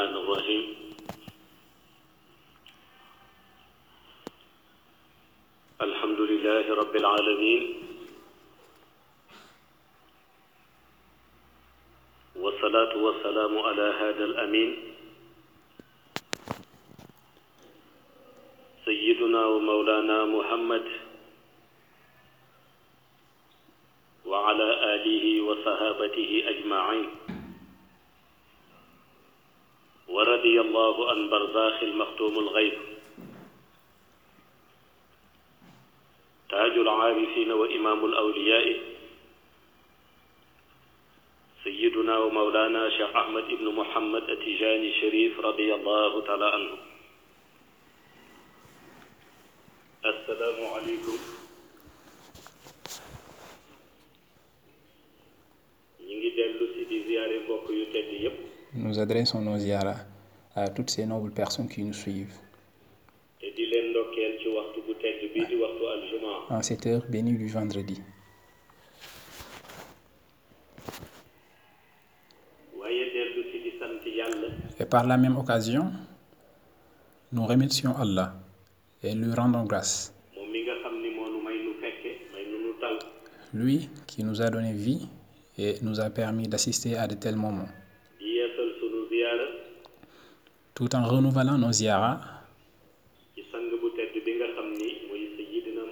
الرحمن الرحيم. الحمد لله رب العالمين. والصلاة والسلام على هذا الأمين. سيدنا ومولانا محمد وعلى آله وصحابته أجمعين. ورضي الله عن برزاخ المختوم الغيب. تاج العارفين وإمام الأولياء. سيدنا ومولانا شيخ أحمد بن محمد التجاني شريف رضي الله تعالى عنه. السلام عليكم. ñi ngi dellu si di ziyaare mbokk yu tedd yépp Nous adressons nos ziyaras à toutes ces nobles personnes qui nous suivent. En cette heure bénie du vendredi. Et par la même occasion, nous remercions Allah et lui rendons grâce. Lui qui nous a donné vie et nous a permis d'assister à de tels moments,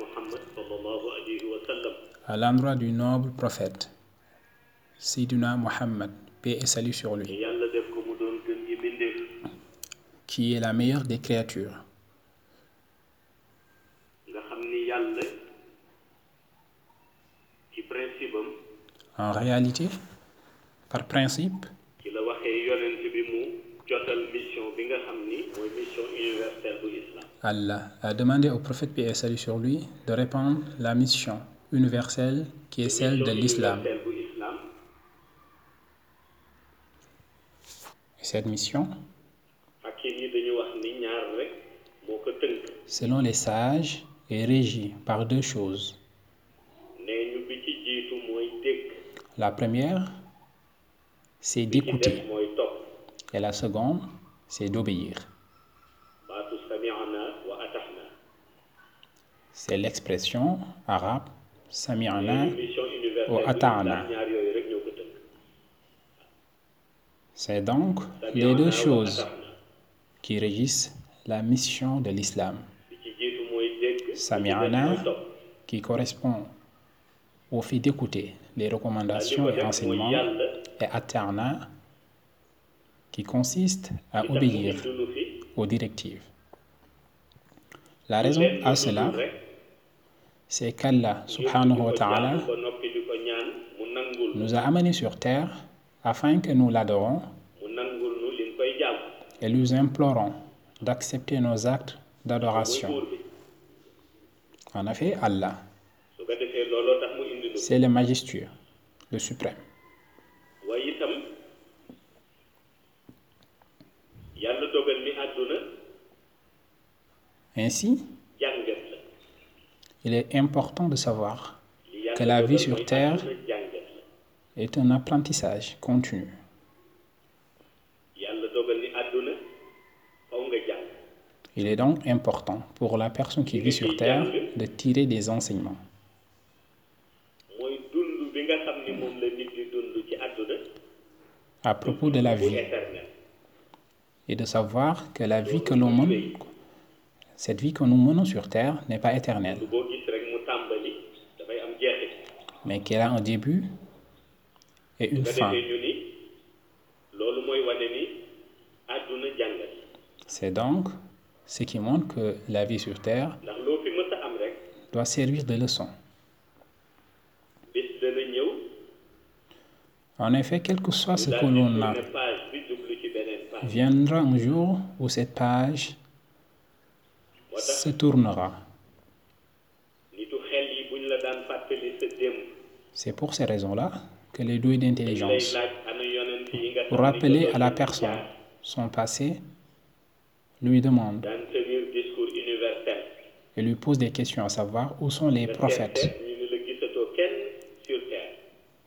muhammad sallallahu alayhi wa sallam. À l'endroit du noble prophète, Siduna Muhammad, paix et salut sur lui, qui est la meilleure des créatures. En réalité, par principe, Allah a demandé au prophète paix et sur lui de répandre la mission universelle qui est celle de l'islam. cette mission, selon les sages, est régie par deux choses. La première, c'est d'écouter. et la seconde, c'est d'obéir. C'est l'expression arabe sami'ana ko tënk C'est donc les deux choses qui régissent la mission de l'islam, topp qui correspond au fait d'écouter les recommandations et enseignements, et ata'na, qui consiste à obéir aux directives. La raison à cela, c'est qu'Allah subhanahu wa ta'ala nous a amenés sur terre afin que nous l'adorons et lui implorons d'accepter nos actes d'adoration. En effet, Allah, c'est le majestueux, le suprême. Ainsi, il est important de savoir que la vie sur terre est un apprentissage continu. Il est donc important pour la personne qui vit sur terre de tirer des enseignements. à propos de la vie et de savoir que la vie que l'on mène, cette vie que nous menons sur terre n'est pas éternelle, mais qu'elle a un début et une fin? C'est donc ce qui montre que la vie sur terre doit servir de leçon. En effet, quel que soit ce que l'on a, viendra un jour où cette page sa démb C'est pour ces raisons-là que les doués d'intelligence, pour rappeler à la personne son passé, lui demandent et lui posent des questions à savoir où sont les prophètes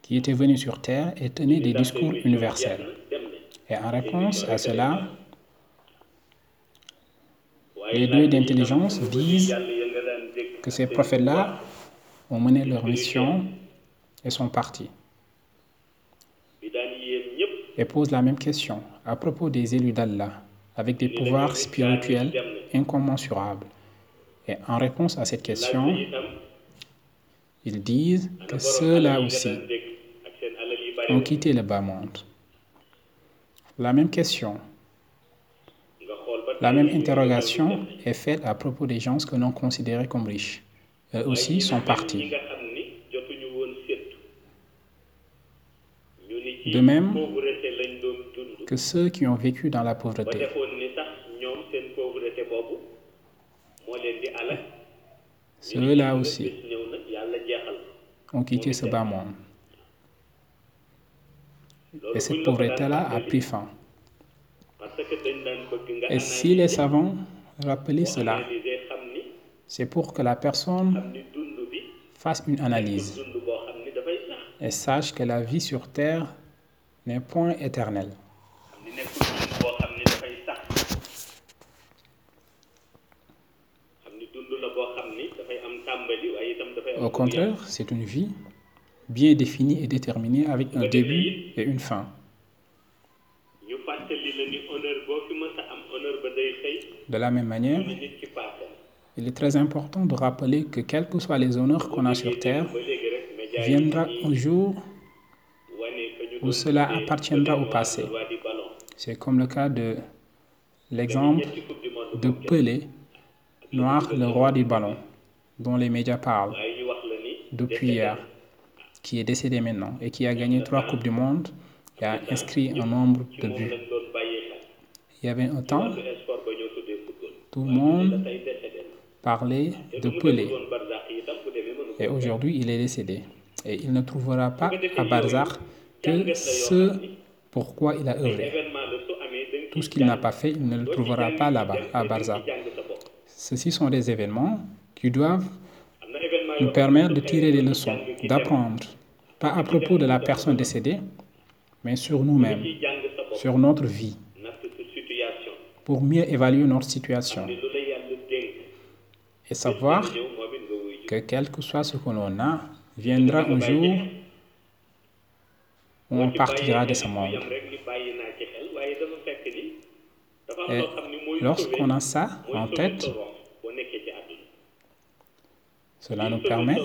qui étaient venus sur terre et tenaient des discours universels. Et en réponse à cela, les deux d'intelligence disent que ces prophètes-là ont mené leur mission et sont partis. Et posent la même question à propos des élus d'Allah, avec des pouvoirs spirituels incommensurables. Et en réponse à cette question, ils disent que ceux-là aussi ont quitté le bas monde. La même question, la même interrogation est faite à propos des gens que l'on considérait comme riches. Eux aussi sont partis. De même que ceux qui ont vécu dans la pauvreté. Ceux-là aussi ont quitté ce bas monde. Et cette pauvreté-là a pris fin. Et si les savants rappelaient cela, c'est pour que la personne fasse une analyse et sache que la vie sur terre n'est point éternelle. Au contraire, c'est une vie bien définie et déterminée avec un début et une fin. De la même manière, il est très important de rappeler que quels que soient les honneurs qu'on a sur terre, viendra un jour où cela appartiendra au passé. C'est comme le cas de l'exemple de Pelé, Noir, le roi du ballon, dont les médias parlent depuis hier, qui est décédé maintenant et qui a gagné trois Coupes du Monde et a inscrit un nombre de buts. Il y avait un temps, tout le monde parlait de Pelé. Et aujourd'hui, il est décédé. Et il ne trouvera pas à Barzakh que ce pourquoi il a œuvré. Tout ce qu'il n'a pas fait, il ne le trouvera pas là-bas, à Barzakh. Ceci sont des événements qui doivent nous permettre de tirer des leçons, d'apprendre, pas à propos de la personne décédée, mais sur nous-mêmes, sur notre vie, pour mieux évaluer notre situation et savoir que quel que soit ce que l'on a, viendra un jour où on partira de ce monde. Et lorsqu'on a ça en tête, cela nous permet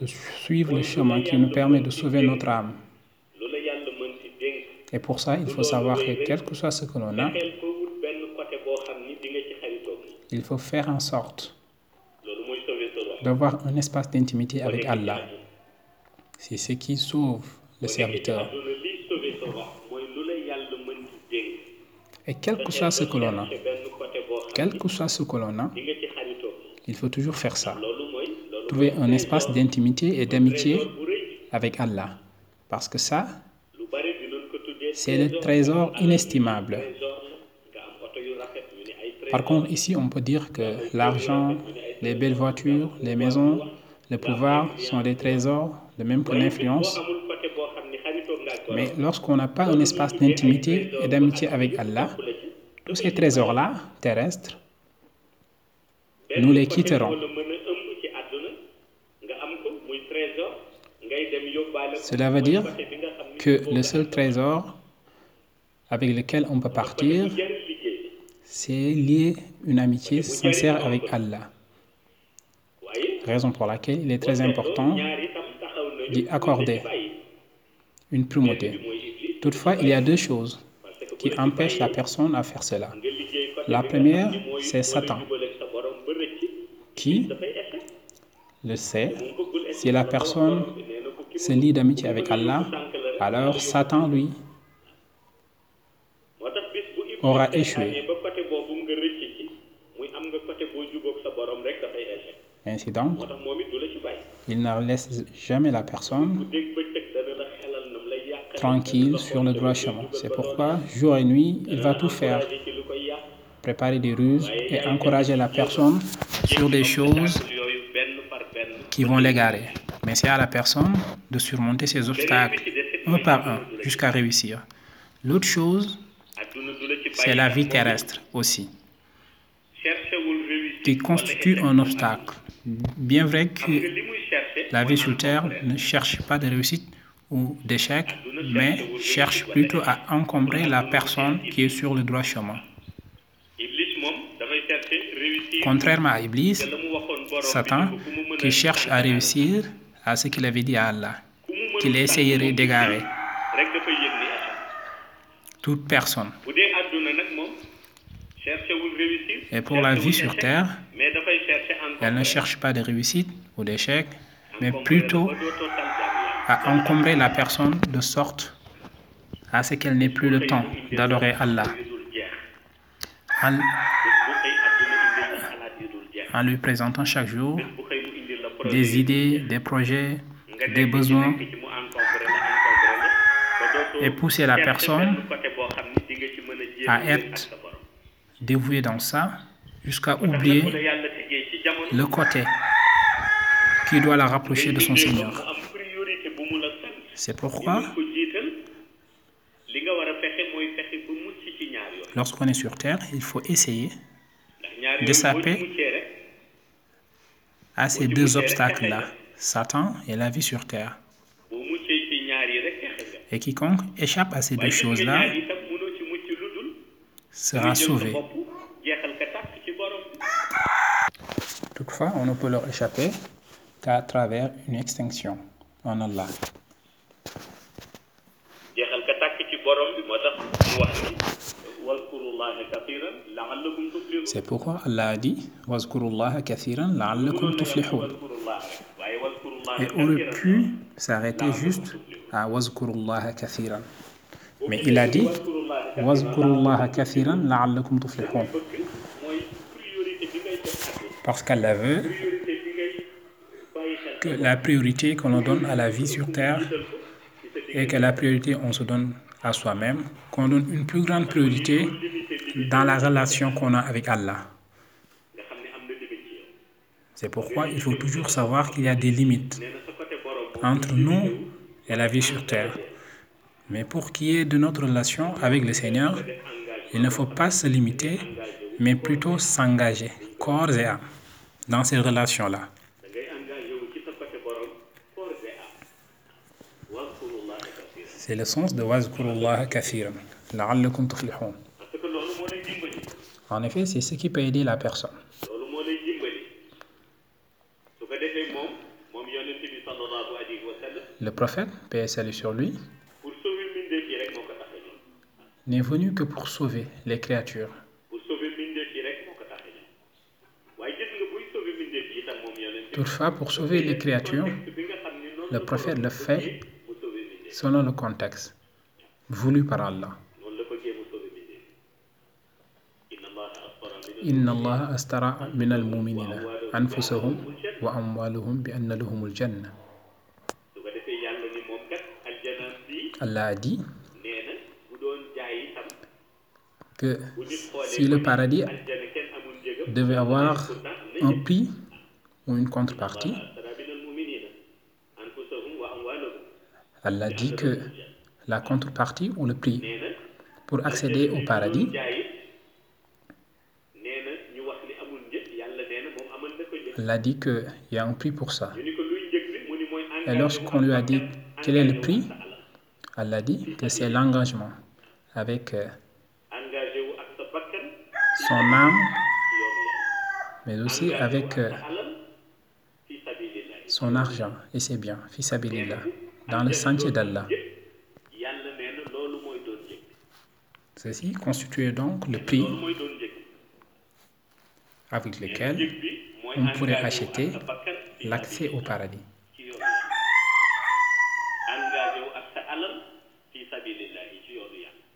de suivre le chemin qui nous permet de sauver notre âme. Et pour ça, il faut savoir que quel que soit ce que l'on a, il faut faire en sorte d'avoir un espace d'intimité avec Allah. C'est ce qui sauve le serviteur. Et quel que soit ce que l'on a, quel que soit ce que l'on a, il faut toujours faire ça. Trouver un espace d'intimité et d'amitié avec Allah. Parce que ça, c'est le trésor inestimable. Par contre, ici, on peut dire que l'argent, les belles voitures, les maisons, le pouvoir sont des trésors, de même que l'influence. Mais lorsqu'on n'a pas un espace d'intimité et d'amitié avec Allah, tous ces trésors-là, terrestres, nous les quitterons. Cela veut dire que le seul trésor avec lequel on peut partir, c'est lier une amitié sincère avec Allah. Raison pour laquelle il est très important d'y accorder une primauté. Toutefois, il y a deux choses qui empêchent la personne à faire cela. La première, c'est Satan, qui le sait. Si la personne se lie d'amitié avec Allah, alors Satan, lui, aura échoué. Ainsi donc, il ne laisse jamais la personne tranquille sur le droit chemin. C'est pourquoi, jour et nuit, il va tout faire, préparer des ruses et encourager la personne sur des choses qui vont l'égarer. Mais c'est à la personne de surmonter ces obstacles un par un jusqu'à réussir. L'autre chose, adduna du la ci c'est la vie terrestre aussi, qui constitue un obstacle. Bien vrai que la vie sur Terre ne cherche pas de réussite ou d'échec, mais cherche plutôt à encombrer la personne qui est sur le droit chemin. Contrairement à Iblis, Satan, qui cherche à réussir à ce qu'il avait dit à Allah, qu'il essayerait d'égarer toute personne. Et pour la vie sur Terre, elle ne cherche pas de réussite ou d'échec, mais plutôt à encombrer la personne de sorte à ce qu'elle n'ait plus le temps d'adorer Allah. En, lui présentant chaque jour des idées, des projets, des besoins et pousser la personne à être dévouée dans ça jusqu'à oublier le côté qui doit la rapprocher de son Seigneur. C'est pourquoi, lorsqu'on est sur Terre, il faut essayer rek à ces deux obstacles-là, Satan et la vie sur Terre. Et quiconque échappe à ces deux choses-là sera sauvé. Toutefois, on ne peut leur échapper qu'à travers une extinction en Allah. C'est pourquoi Allah a dit wazkurullah Et aurait pu s'arrêter juste à Wazkurullaha kathiran. Mais il a dit Parce qu'Allah veut que la priorité qu'on donne à la vie sur terre et que la priorité on se donne à soi-même, qu'on donne une plus grande priorité dans la relation qu'on a avec Allah. C'est pourquoi il faut toujours savoir qu'il y a des limites entre nous et la vie sur terre. Mais pour qu'il y ait de notre relation avec le Seigneur, il ne faut pas se limiter, mais plutôt s'engager, corps et âme, dans ces relations-là. C'est le sens de Wazkurullah kathiran, la'allakum tuflihun. En effet, c'est ce qui peut aider la personne. Le prophète, paix et salut sur lui, n'est venu que pour sauver les créatures. Toutefois, pour sauver les créatures, le prophète le fait selon le contexte voulu par Allah. Inna min al wa bi. Allah a dit que si le paradis devait avoir un prix ou une contrepartie, Allah dit que la contrepartie ou le prix pour accéder au paradis, Allah dit qu'il y a un prix pour ça. Et lorsqu'on lui a dit quel est le prix, Allah dit que c'est l'engagement avec son âme, mais aussi avec euh, son argent et ses biens, dans le sentier d'Allah. Ceci constituait donc le prix avec lequel on pourrait acheter l'accès au paradis.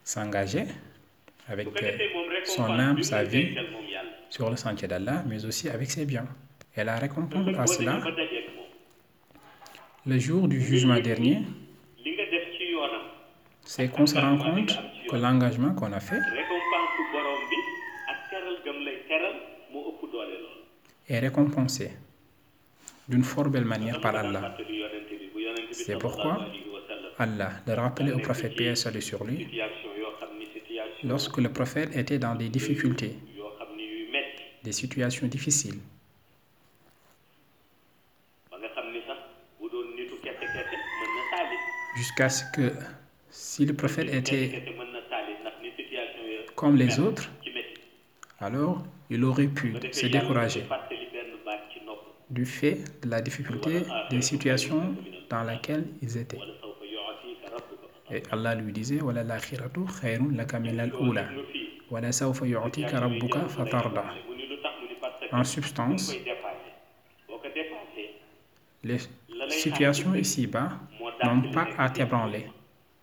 S'engager avec son âme, sa vie sur le sentier d'Allah, mais aussi avec ses biens. Et la récompense à cela, le jour du jugement dernier, c'est qu'on se rend compte que l'engagement qu'on a fait est récompensé d'une fort belle manière par Allah. C'est pourquoi Allah de rappeler au prophète paix sur lui lorsque le prophète était dans des difficultés, des situations difficiles. Jusqu'à ce que si le prophète était comme les autres, alors il aurait pu se décourager du fait de la difficulté des situations dans lesquelles ils étaient. Et Allah lui disait En substance, les situations ici-bas n'ont pas à t'ébranler,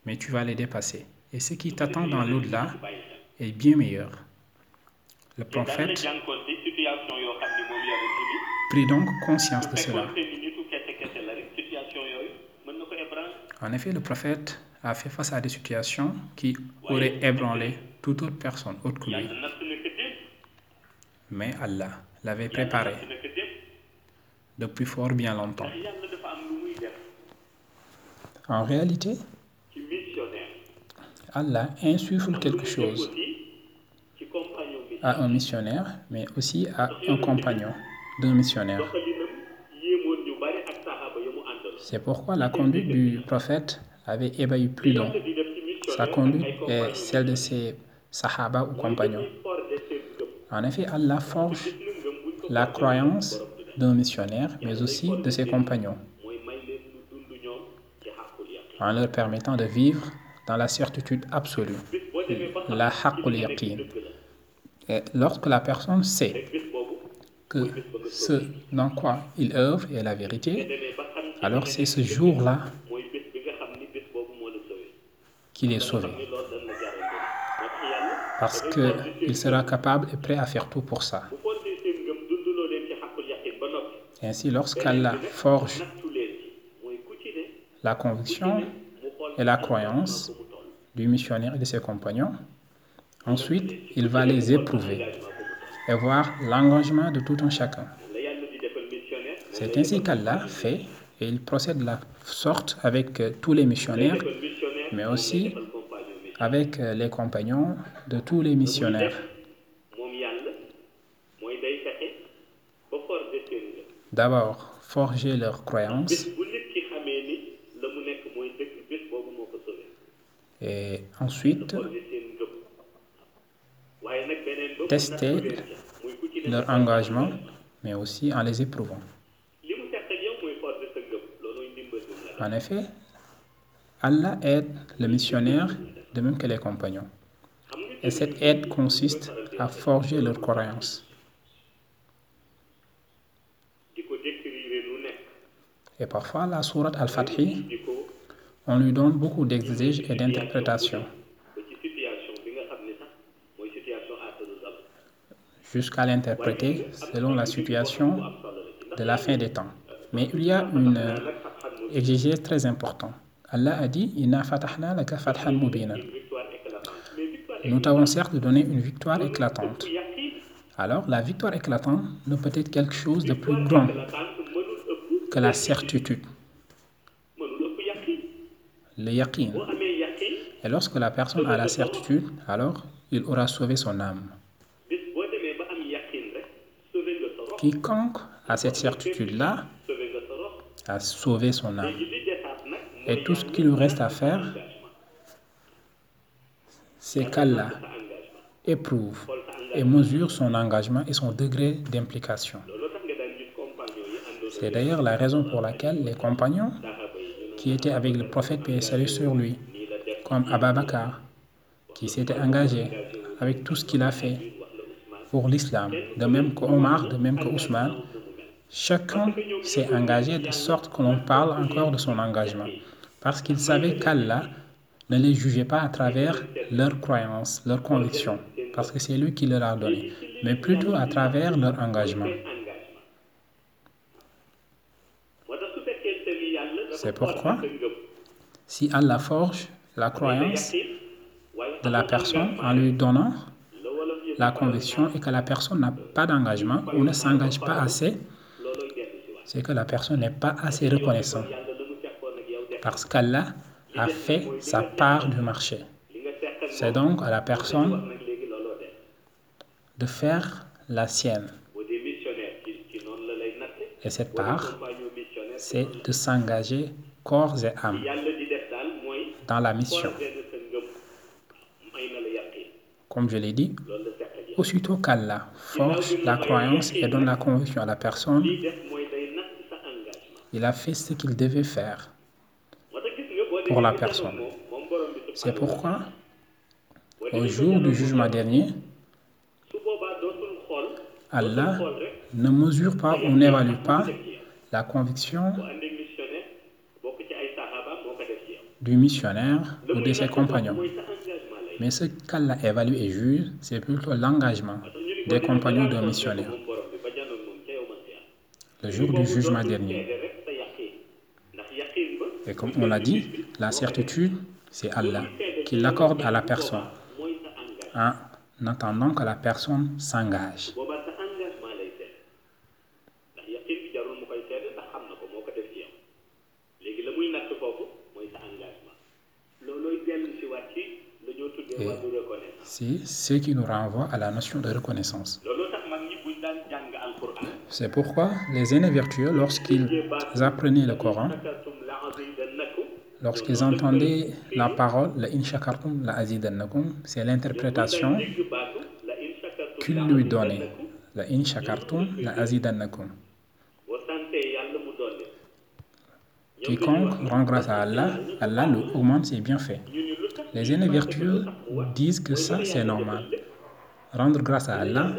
mais tu vas les dépasser. Et ce qui t'attend dans l'au-delà est bien meilleur. Le prophète prit donc conscience de cela. En effet, le prophète a fait face à des situations qui auraient ébranlé toute autre personne autre que lui. Mais Allah l'avait préparé depuis fort bien longtemps. En réalité, Allah insuffle quelque chose à un missionnaire, mais aussi à un compagnon d'un missionnaire. C'est pourquoi la conduite du prophète avait ébahi plus long. Sa conduite est celle de ses sahaba ou compagnons. En effet, Allah forge la croyance d'un missionnaire, mais aussi de ses compagnons, en leur permettant de vivre dans la certitude absolue, la haqqul. Et lorsque la personne sait que ce dans quoi il œuvre est la vérité, alors c'est ce jour-là qu'il est sauvé. Parce qu'il sera capable et prêt à faire tout pour ça. Ainsi, lorsqu'Allah forge la conviction et la croyance du missionnaire et de ses compagnons, ensuite, il va les éprouver et voir l'engagement de tout un chacun. C'est ainsi qu'Allah fait et il procède de la sorte avec tous les missionnaires, mais aussi avec les compagnons de tous les missionnaires. D'abord, forger leur croyance et ensuite tester leur engagement, mais aussi en les éprouvant. En effet, Allah aide le missionnaire de même que les compagnons. Et cette aide consiste à forger leur croyance. Et parfois, la sourate Al-Fatih, on lui donne beaucoup d'exiges et d'interprétations. Jusqu'à l'interpréter selon la situation de la fin des temps. Mais il y a une exigence très importante. Allah a dit Nous t'avons certes donné une victoire éclatante. Alors, la victoire éclatante ne peut être quelque chose de plus grand que la certitude. Le yaqin. Et lorsque la personne a la certitude, alors il aura sauvé son âme. Quiconque a cette certitude-là a sauvé son âme. Et tout ce qu'il lui reste à faire, c'est qu'Allah éprouve et mesure son engagement et son degré d'implication. C'est d'ailleurs la raison pour laquelle les compagnons qui étaient avec le prophète paix sur lui, comme Abba Bakr, qui s'était engagé avec tout ce qu'il a fait pour l'islam, de même que Omar, de même que Ousmane, chacun s'est engagé de sorte que l'on parle encore de son engagement, parce qu'il savait qu'Allah ne les jugeait pas à travers leurs croyances, leurs convictions, parce que c'est lui qui leur a donné, mais plutôt à travers leur engagement. C'est pourquoi, si Allah forge la croyance de la personne en lui donnant la conviction et que la personne n'a pas d'engagement ou ne s'engage pas assez, c'est que la personne n'est pas assez reconnaissante. Parce qu'Allah a fait sa part du marché. C'est donc à la personne de faire la sienne. Et cette part, c'est de s'engager corps et âme dans la mission. Comme je l'ai dit, aussitôt qu'Allah force la croyance et donne la conviction à la personne, il a fait ce qu'il devait faire la personne. C'est pourquoi, au jour du jugement dernier, Allah ne mesure pas ou n'évalue pas la conviction du missionnaire ou de ses compagnons. Mais ce qu'Allah évalue et juge, c'est plutôt l'engagement des compagnons d'un missionnaire. Le jour du jugement dernier. Et comme on l'a dit, la certitude, c'est Allah qui l'accorde à la personne en attendant que la personne s'engage. C'est ce qui nous renvoie à la notion de reconnaissance. C'est pourquoi les aînés vertueux, lorsqu'ils apprenaient le Coran, lorsqu'ils entendaient la parole, la inshakartum, la azidannakum, c'est l'interprétation qu'ils lui donnaient. La inshakartum, la azidannakum. Quiconque rend grâce à Allah, Allah lui augmente ses bienfaits. Les aînés vertueux disent que ça, c'est normal. Rendre grâce à Allah,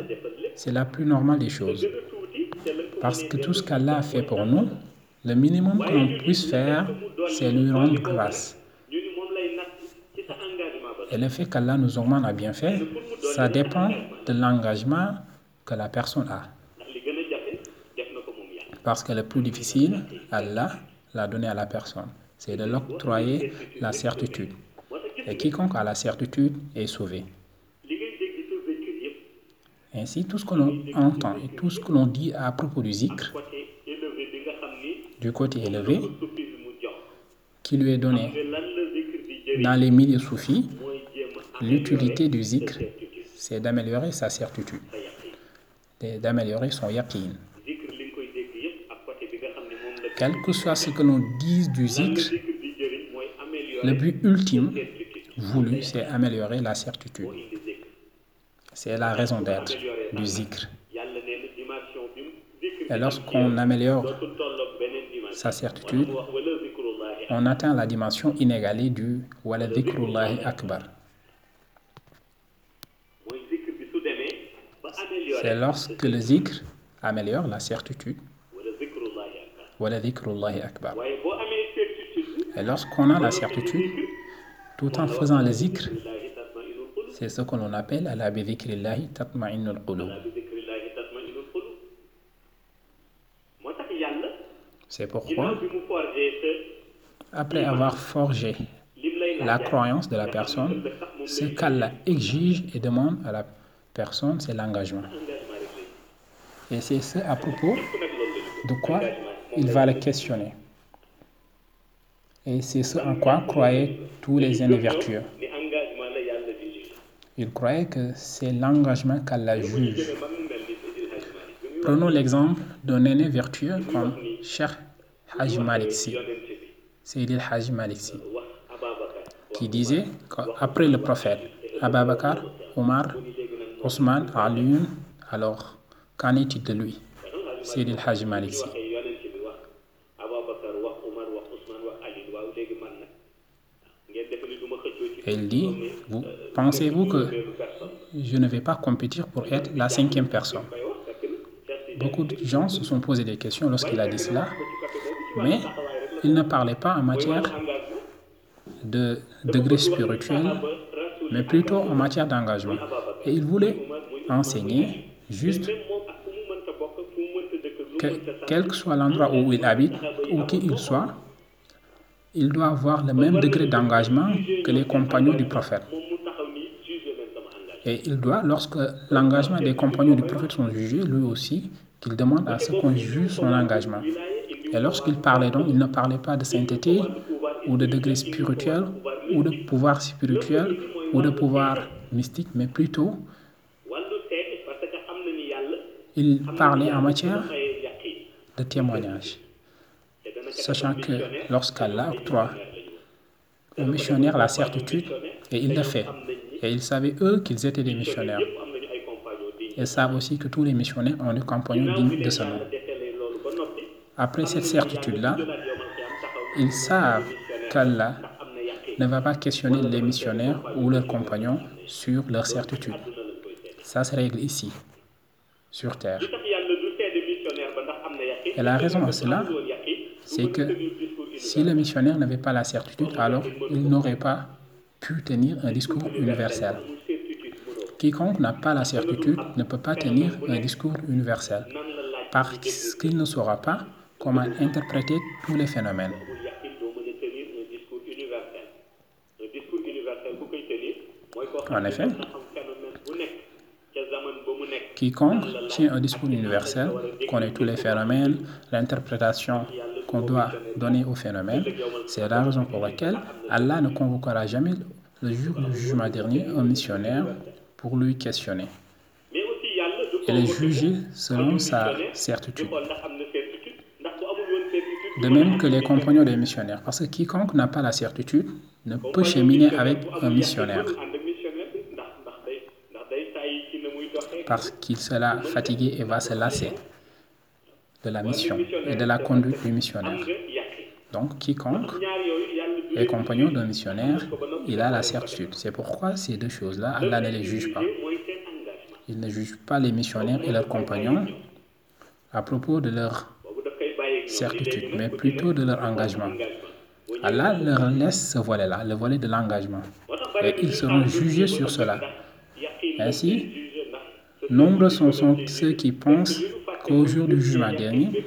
c'est la plus normale des choses. Parce que tout ce qu'Allah a fait pour nous, le minimum que l'on puisse faire, c'est lui rendre grâce. Et le fait qu'Allah nous augmente à bienfait, ça dépend de l'engagement que la personne a. Parce que le plus difficile, Allah l'a donné à la personne. C'est de l'octroyer la certitude. Et quiconque a la certitude est sauvé. Ainsi, tout ce que l'on entend et tout ce que l'on dit à propos du zikr, du côté élevé, qui lui est donné dans les milieux soufis, l'utilité du zikr, c'est d'améliorer sa certitude, d'améliorer son yaqin. Quel que soit ce que l'on dise du zikr, le but ultime voulu, c'est améliorer la certitude. C'est la raison d'être du zikr. Et lorsqu'on améliore sa certitude, on atteint la dimension inégalée du wala akbar. C'est lorsque le zikr améliore la certitude. Wala akbar. Et lorsqu'on a la certitude, tout en faisant le zikr, c'est ce que l'on appelle ala bi dhikrillahi tatma'innul qulub. C'est pourquoi, après avoir forgé la croyance de la personne, ce qu'Allah exige et demande à la personne, c'est l'engagement. Et c'est ce à propos de quoi il va le questionner. Et c'est ce en quoi croyaient tous les aînés vertueux. Ils croyaient que c'est l'engagement qu'Allah juge. Prenons l'exemple d'un aîné vertueux comme Cheikh Haj Maliksi, Sayyid Haj Maliksi, qui disait qu'après le prophète, Ababakar, Omar, Osman, Aliyun, alors qu'en est-il de lui, Sayyid Haj Maliksi Elle dit, vous, pensez-vous que je ne vais pas compétir pour être la cinquième personne? Beaucoup de gens se sont posé des questions lorsqu'il a dit cela, mais il ne parlait pas en matière de degré spirituel, mais plutôt en matière d'engagement. Et il voulait enseigner juste que quel que soit l'endroit où il habite, ou qui il soit, il doit avoir le même degré d'engagement que les compagnons du prophète. Et il doit, lorsque l'engagement des compagnons du prophète sont jugés, lui aussi, qu'il demande à ce qu'on juge son engagement. Et lorsqu'il parlait donc, il ne parlait pas de sainteté, ou de degré spirituel, ou de pouvoir spirituel, ou de pouvoir mystique, mais plutôt il parlait en matière de témoignage, sachant que lorsqu'Allah octroie aux missionnaires la certitude, et il le fait, et ils savaient eux qu'ils étaient des missionnaires. Ils savent aussi que tous les missionnaires ont des compagnons dignes de ce nom. Après cette certitude-là, ils savent qu'Allah ne va pas questionner les missionnaires ou leurs compagnons sur leur certitude. Ça se règle ici, sur terre. Et la raison à cela, c'est que si le missionnaire n'avait pas la certitude, alors il n'aurait pas pu tenir un discours universel. Quiconque n'a pas la certitude ne peut pas tenir un discours universel parce qu'il ne saura pas comment interpréter tous les phénomènes. En effet, quiconque tient un discours universel connaît tous les phénomènes, l'interprétation qu'on doit donner aux phénomènes. C'est la raison pour laquelle Allah ne convoquera jamais le jour du jugement dernier un missionnaire pour lui questionner et le juger selon sa certitude. De même que les compagnons des missionnaires, parce que quiconque n'a pas la certitude ne peut cheminer avec un missionnaire. Parce qu'il sera fatigué et va se lasser de la mission et de la conduite du missionnaire. Donc, quiconque est compagnon d'un missionnaire, il a la certitude. C'est pourquoi ces deux choses-là, Allah ne les juge pas. Il ne juge pas les missionnaires et leurs compagnons à propos de leur certitude, mais plutôt de leur engagement. Allah leur laisse ce volet-là, le volet de l'engagement. Et ils seront jugés sur cela. Ainsi, nombreux sont ceux qui pensent qu'au jour du jugement dernier,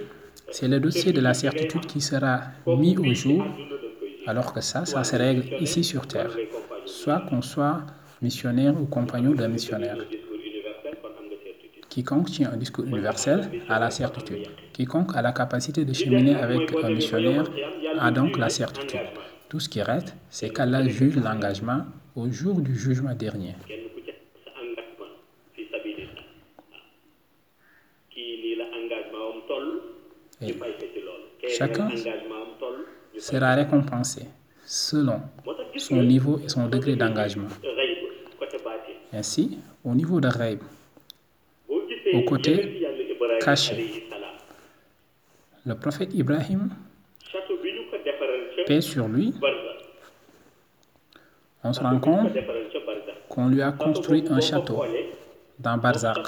c'est le dossier de la certitude qui sera mis au jour, alors que ça, ça se règle ici sur Terre, soit qu'on soit missionnaire ou compagnon d'un missionnaire. Quiconque tient un discours universel a la certitude. Quiconque a la capacité de cheminer avec un missionnaire a donc la certitude. Tout ce qui reste, c'est qu'Allah juge l'engagement au jour du jugement dernier. Et chacun sera récompensé selon son niveau et son degré d'engagement. Ainsi, au niveau de Raib, au côté caché, le prophète Ibrahim, paix sur lui, on se rend compte qu'on lui a construit un château dans Barzak.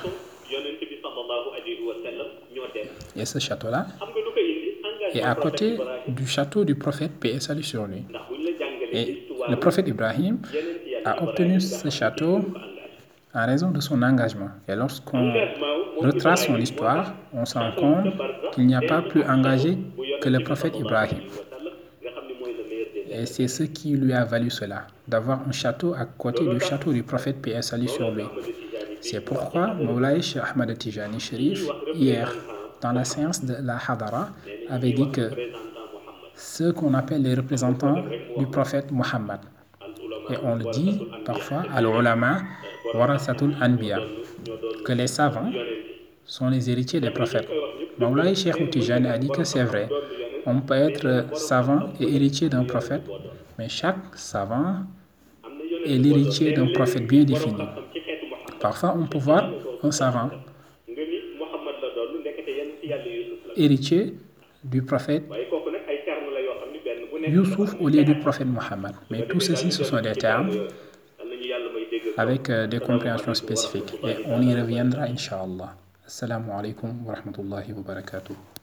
Et ce château-là est à côté du château du prophète, paix et salut sur lui. Et le prophète Ibrahim a obtenu ce château en raison de son engagement. Et lorsqu'on retrace son histoire, on se rend compte qu'il n'y a pas plus engagé que le prophète Ibrahim. Et c'est ce qui lui a valu cela, d'avoir un château à côté du château du prophète et salut sur lui. C'est pourquoi Moulay Ahmad Tijani Sharif, hier, dans la séance de la Hadara, avait dit que ceux qu'on appelle les représentants du prophète Muhammad, et on le dit parfois à l'ulama, warasatul anbiya, que les savants sont les héritiers des prophètes. Moulay Sheikh Tijani a dit que c'est vrai. On peut être savant et héritier d'un prophète, mais chaque savant est l'héritier d'un prophète bien défini. Parfois, on peut voir un savant héritier du prophète Youssouf au lieu du prophète Mohammed. Mais tout ceci, ce sont des termes avec des compréhensions spécifiques. Et on y reviendra, Inch'Allah. Assalamu alaikum wa rahmatullahi wa barakatuh.